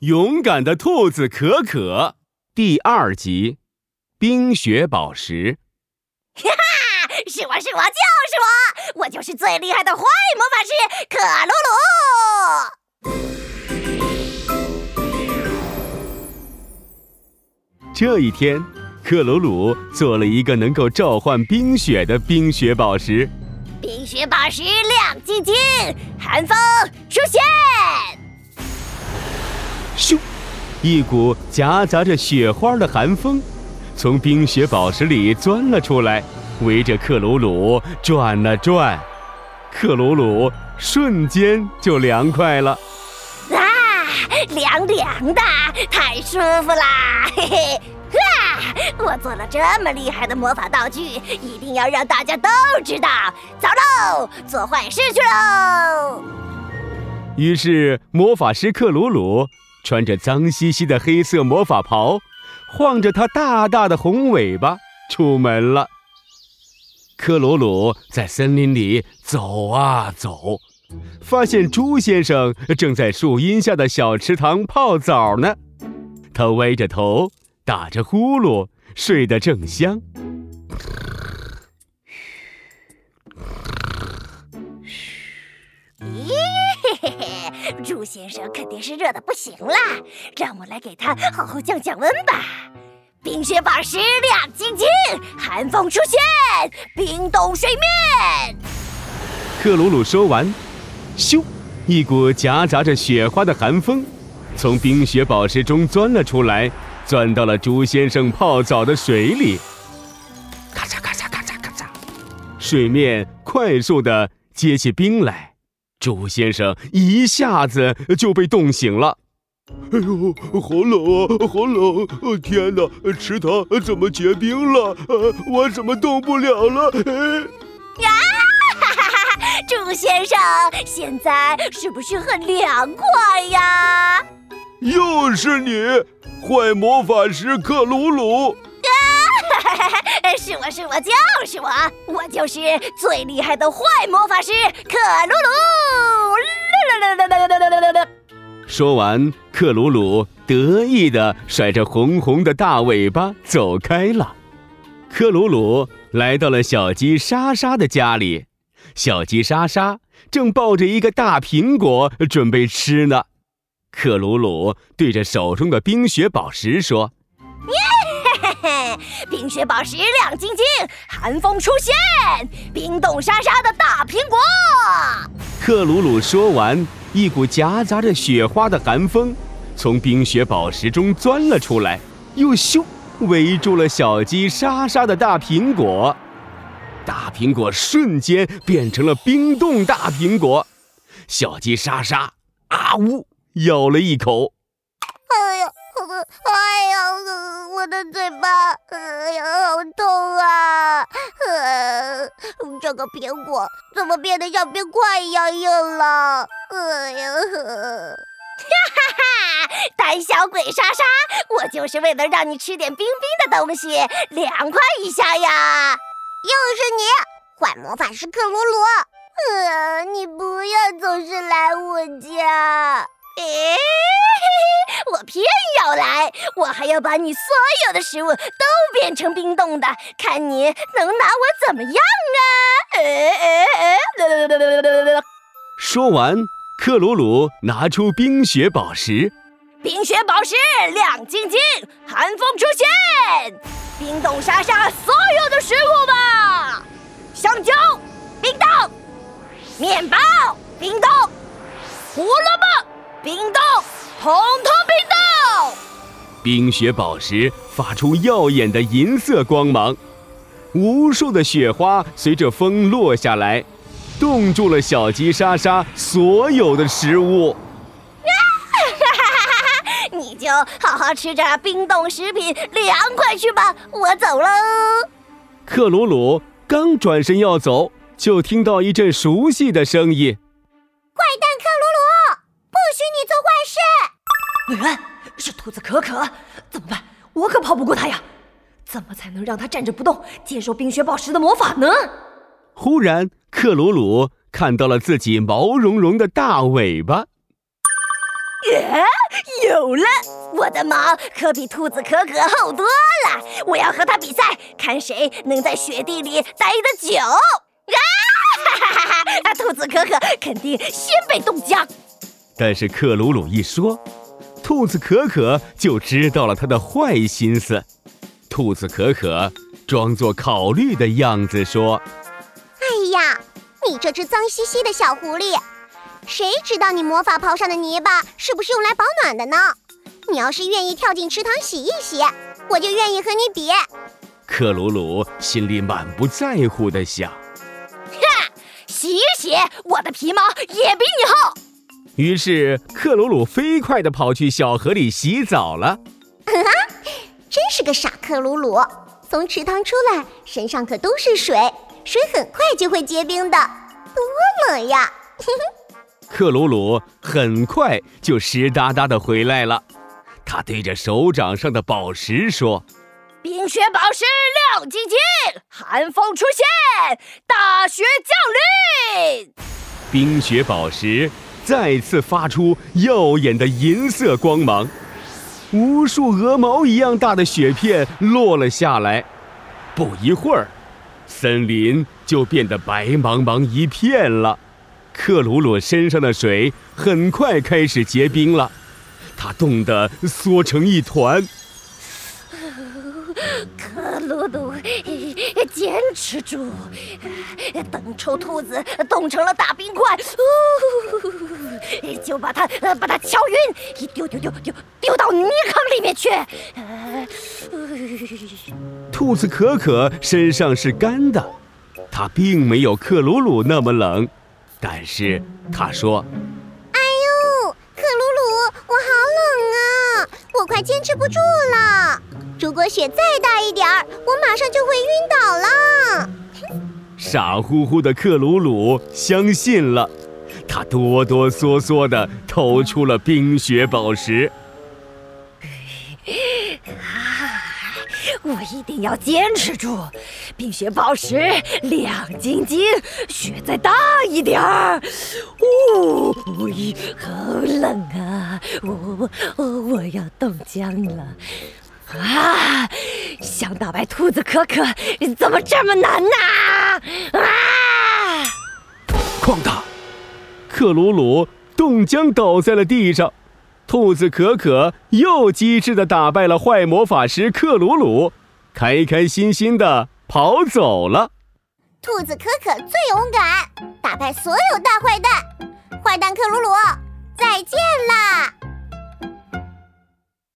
勇敢的兔子可可第二集：冰雪宝石。哈哈，是我是我就是我，我就是最厉害的坏魔法师克鲁鲁。这一天，克鲁鲁做了一个能够召唤冰雪的冰雪宝石。冰雪宝石亮晶晶，寒风出现。咻！一股夹杂着雪花的寒风从冰雪宝石里钻了出来，围着克鲁鲁转了转。克鲁鲁瞬间就凉快了。啊，凉凉的，太舒服啦！嘿嘿，哈，我做了这么厉害的魔法道具，一定要让大家都知道。走喽，做坏事去喽！于是魔法师克鲁鲁。穿着脏兮兮的黑色魔法袍，晃着它大大的红尾巴出门了。克鲁鲁在森林里走啊走，发现猪先生正在树荫下的小池塘泡澡呢。他歪着头，打着呼噜，睡得正香。猪先生肯定是热的不行了，让我来给他好好降降温吧。冰雪宝石亮晶晶，寒风出现，冰冻水面。克鲁鲁说完，咻，一股夹杂着雪花的寒风从冰雪宝石中钻了出来，钻到了猪先生泡澡的水里。咔嚓咔嚓咔嚓咔嚓，水面快速的结起冰来。猪先生一下子就被冻醒了。哎呦，好冷啊，好冷！天哪，池塘怎么结冰了？呃我怎么动不了了？呀，哈哈哈！猪先生，现在是不是很凉快呀？又是你，坏魔法师克鲁鲁！是我是我就是我，我就是最厉害的坏魔法师克鲁鲁！说完，克鲁鲁得意的甩着红红的大尾巴走开了。克鲁鲁来到了小鸡莎莎的家里，小鸡莎莎正抱着一个大苹果准备吃呢。克鲁鲁对着手中的冰雪宝石说。冰雪宝石亮晶晶，寒风出现，冰冻沙沙的大苹果。克鲁鲁说完，一股夹杂着雪花的寒风从冰雪宝石中钻了出来，又咻围住了小鸡莎莎的大苹果。大苹果瞬间变成了冰冻大苹果。小鸡莎莎啊呜咬了一口。哎呀，哎呀我的嘴巴，哎呀，好痛啊！呃这个苹果怎么变得像冰块一样硬了？哎呀，哈哈哈！胆小鬼莎莎，我就是为了让你吃点冰冰的东西，凉快一下呀！又是你，坏魔法师克鲁鲁！呃，你不要总是来我家。诶，我偏要来！我还要把你所有的食物都变成冰冻的，看你能拿我怎么样啊！说完，克鲁鲁拿出冰雪宝石，冰雪宝石亮晶晶，寒风出现，冰冻沙沙所有的食物吧！香蕉，冰冻；面包，冰冻；胡萝卜。冰冻，通通冰冻！冰雪宝石发出耀眼的银色光芒，无数的雪花随着风落下来，冻住了小鸡莎莎所有的食物。你就好好吃着冰冻食品，凉快去吧！我走喽。克鲁鲁刚转身要走，就听到一阵熟悉的声音。哎，是兔子可可，怎么办？我可跑不过他呀！怎么才能让他站着不动，接受冰雪宝石的魔法呢？忽然，克鲁鲁看到了自己毛茸茸的大尾巴。耶，有了，我的毛可比兔子可可厚多了。我要和他比赛，看谁能在雪地里待得久。啊！哈哈哈哈！兔子可可肯定先被冻僵。但是克鲁鲁一说，兔子可可就知道了他的坏心思。兔子可可装作考虑的样子说：“哎呀，你这只脏兮兮的小狐狸，谁知道你魔法袍上的泥巴是不是用来保暖的呢？你要是愿意跳进池塘洗一洗，我就愿意和你比。”克鲁鲁心里满不在乎地想：“哼，洗一洗，我的皮毛也比你厚。”于是克鲁鲁飞快地跑去小河里洗澡了。真是个傻克鲁鲁！从池塘出来，身上可都是水，水很快就会结冰的，多冷呀！克鲁鲁很快就湿哒哒的回来了，他对着手掌上的宝石说：“冰雪宝石亮晶晶，寒风出现，大雪降临。”冰雪宝石再次发出耀眼的银色光芒。无数鹅毛一样大的雪片落了下来，不一会儿，森林就变得白茫茫一片了。克鲁鲁身上的水很快开始结冰了，他冻得缩成一团。克鲁鲁，坚持住！等臭兔子冻成了大冰块，就把它把它敲晕，一丢丢丢丢丢到泥坑里面去。兔子可可身上是干的，它并没有克鲁鲁那么冷，但是它说：“哎呦，克鲁鲁，我好冷啊，我快坚持不住了。”如果雪再大一点儿，我马上就会晕倒了。傻乎乎的克鲁鲁相信了，他哆哆嗦嗦地投出了冰雪宝石。我一定要坚持住！冰雪宝石亮晶晶，雪再大一点儿。哦，好冷啊！我我我要冻僵了。啊！想打败兔子可可，怎么这么难呢？啊！哐当！克鲁鲁冻僵倒在了地上，兔子可可又机智的打败了坏魔法师克鲁鲁，开开心心的跑走了。兔子可可最勇敢，打败所有大坏蛋，坏蛋克鲁鲁，再见啦！